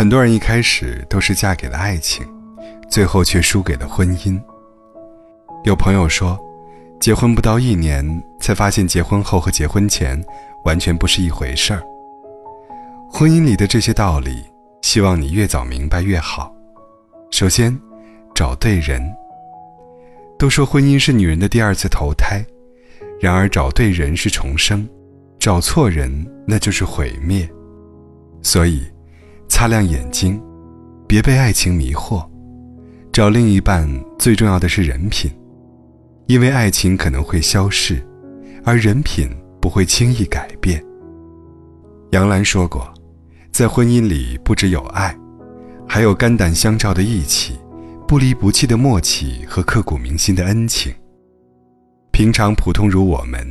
很多人一开始都是嫁给了爱情，最后却输给了婚姻。有朋友说，结婚不到一年，才发现结婚后和结婚前完全不是一回事儿。婚姻里的这些道理，希望你越早明白越好。首先，找对人。都说婚姻是女人的第二次投胎，然而找对人是重生，找错人那就是毁灭。所以，擦亮眼睛，别被爱情迷惑。找另一半最重要的是人品，因为爱情可能会消逝，而人品不会轻易改变。杨澜说过，在婚姻里不只有爱，还有肝胆相照的义气。不离不弃的默契和刻骨铭心的恩情。平常普通如我们，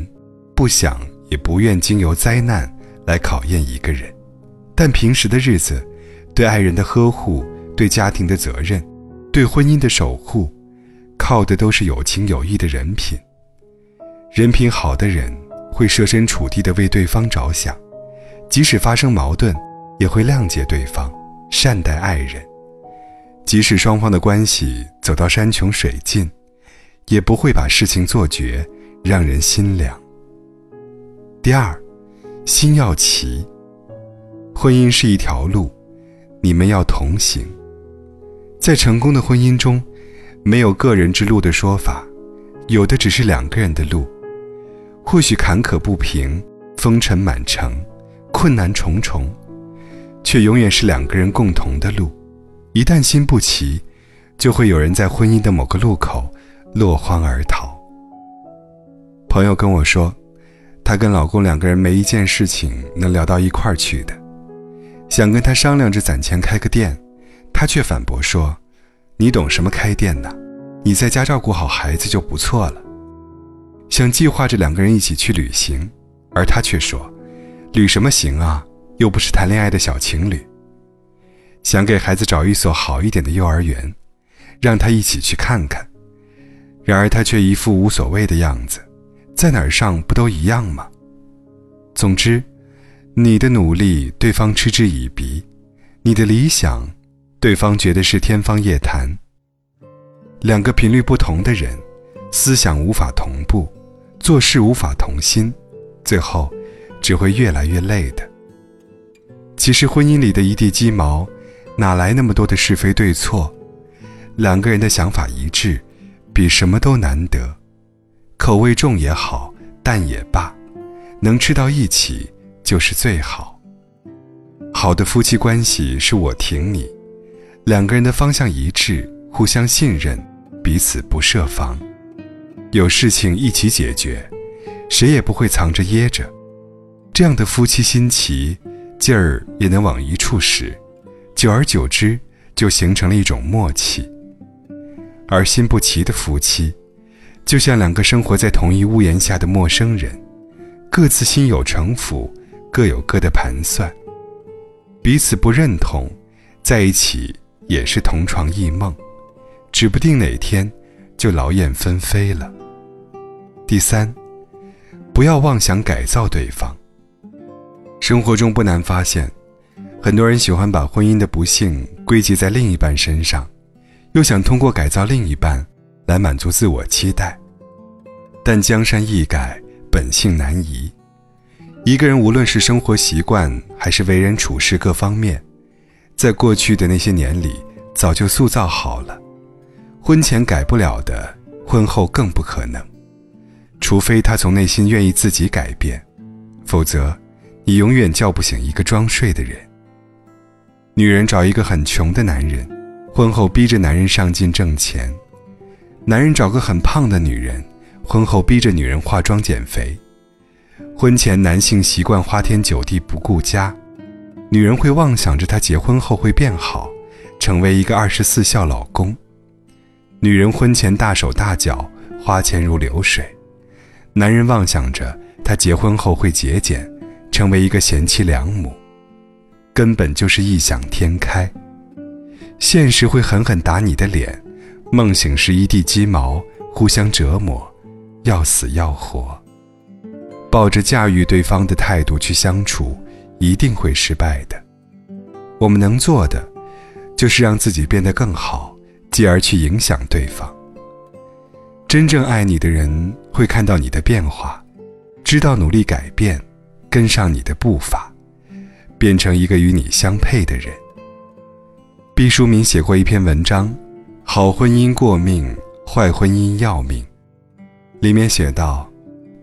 不想也不愿经由灾难来考验一个人，但平时的日子，对爱人的呵护，对家庭的责任，对婚姻的守护，靠的都是有情有义的人品。人品好的人会设身处地的为对方着想，即使发生矛盾，也会谅解对方，善待爱人。即使双方的关系走到山穷水尽，也不会把事情做绝，让人心凉。第二，心要齐。婚姻是一条路，你们要同行。在成功的婚姻中，没有个人之路的说法，有的只是两个人的路。或许坎坷不平，风尘满城，困难重重，却永远是两个人共同的路。一旦心不齐，就会有人在婚姻的某个路口落荒而逃。朋友跟我说，她跟老公两个人没一件事情能聊到一块儿去的，想跟他商量着攒钱开个店，他却反驳说：“你懂什么开店呢？你在家照顾好孩子就不错了。”想计划着两个人一起去旅行，而他却说：“旅什么行啊？又不是谈恋爱的小情侣。”想给孩子找一所好一点的幼儿园，让他一起去看看。然而他却一副无所谓的样子，在哪儿上不都一样吗？总之，你的努力对方嗤之以鼻，你的理想，对方觉得是天方夜谭。两个频率不同的人，思想无法同步，做事无法同心，最后只会越来越累的。其实婚姻里的一地鸡毛。哪来那么多的是非对错？两个人的想法一致，比什么都难得。口味重也好，淡也罢，能吃到一起就是最好。好的夫妻关系是我挺你，两个人的方向一致，互相信任，彼此不设防，有事情一起解决，谁也不会藏着掖着。这样的夫妻心齐，劲儿也能往一处使。久而久之，就形成了一种默契。而心不齐的夫妻，就像两个生活在同一屋檐下的陌生人，各自心有城府，各有各的盘算，彼此不认同，在一起也是同床异梦，指不定哪天就劳燕分飞了。第三，不要妄想改造对方。生活中不难发现。很多人喜欢把婚姻的不幸归结在另一半身上，又想通过改造另一半来满足自我期待。但江山易改，本性难移。一个人无论是生活习惯还是为人处事各方面，在过去的那些年里早就塑造好了。婚前改不了的，婚后更不可能。除非他从内心愿意自己改变，否则，你永远叫不醒一个装睡的人。女人找一个很穷的男人，婚后逼着男人上进挣钱；男人找个很胖的女人，婚后逼着女人化妆减肥。婚前男性习惯花天酒地不顾家，女人会妄想着他结婚后会变好，成为一个二十四孝老公。女人婚前大手大脚，花钱如流水，男人妄想着他结婚后会节俭，成为一个贤妻良母。根本就是异想天开，现实会狠狠打你的脸，梦醒时一地鸡毛，互相折磨，要死要活。抱着驾驭对方的态度去相处，一定会失败的。我们能做的，就是让自己变得更好，继而去影响对方。真正爱你的人会看到你的变化，知道努力改变，跟上你的步伐，变成一个与你相配的人。毕淑敏写过一篇文章，《好婚姻过命，坏婚姻要命》，里面写道：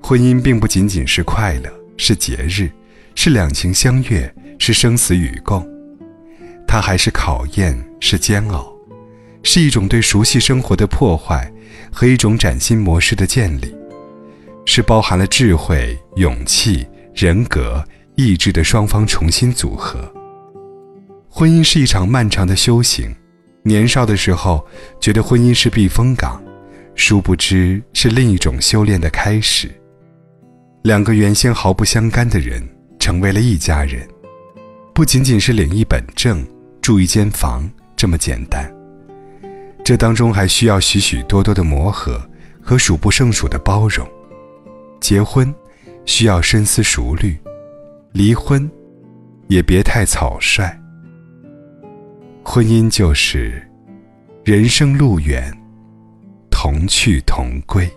婚姻并不仅仅是快乐，是节日，是两情相悦，是生死与共。它还是考验，是煎熬，是一种对熟悉生活的破坏和一种崭新模式的建立，是包含了智慧、勇气、人格、意志的双方重新组合。婚姻是一场漫长的修行，年少的时候觉得婚姻是避风港，殊不知是另一种修炼的开始。两个原先毫不相干的人成为了一家人，不仅仅是领一本证。住一间房这么简单，这当中还需要许许多多的磨合和数不胜数的包容。结婚需要深思熟虑，离婚也别太草率。婚姻就是人生路远，同去同归。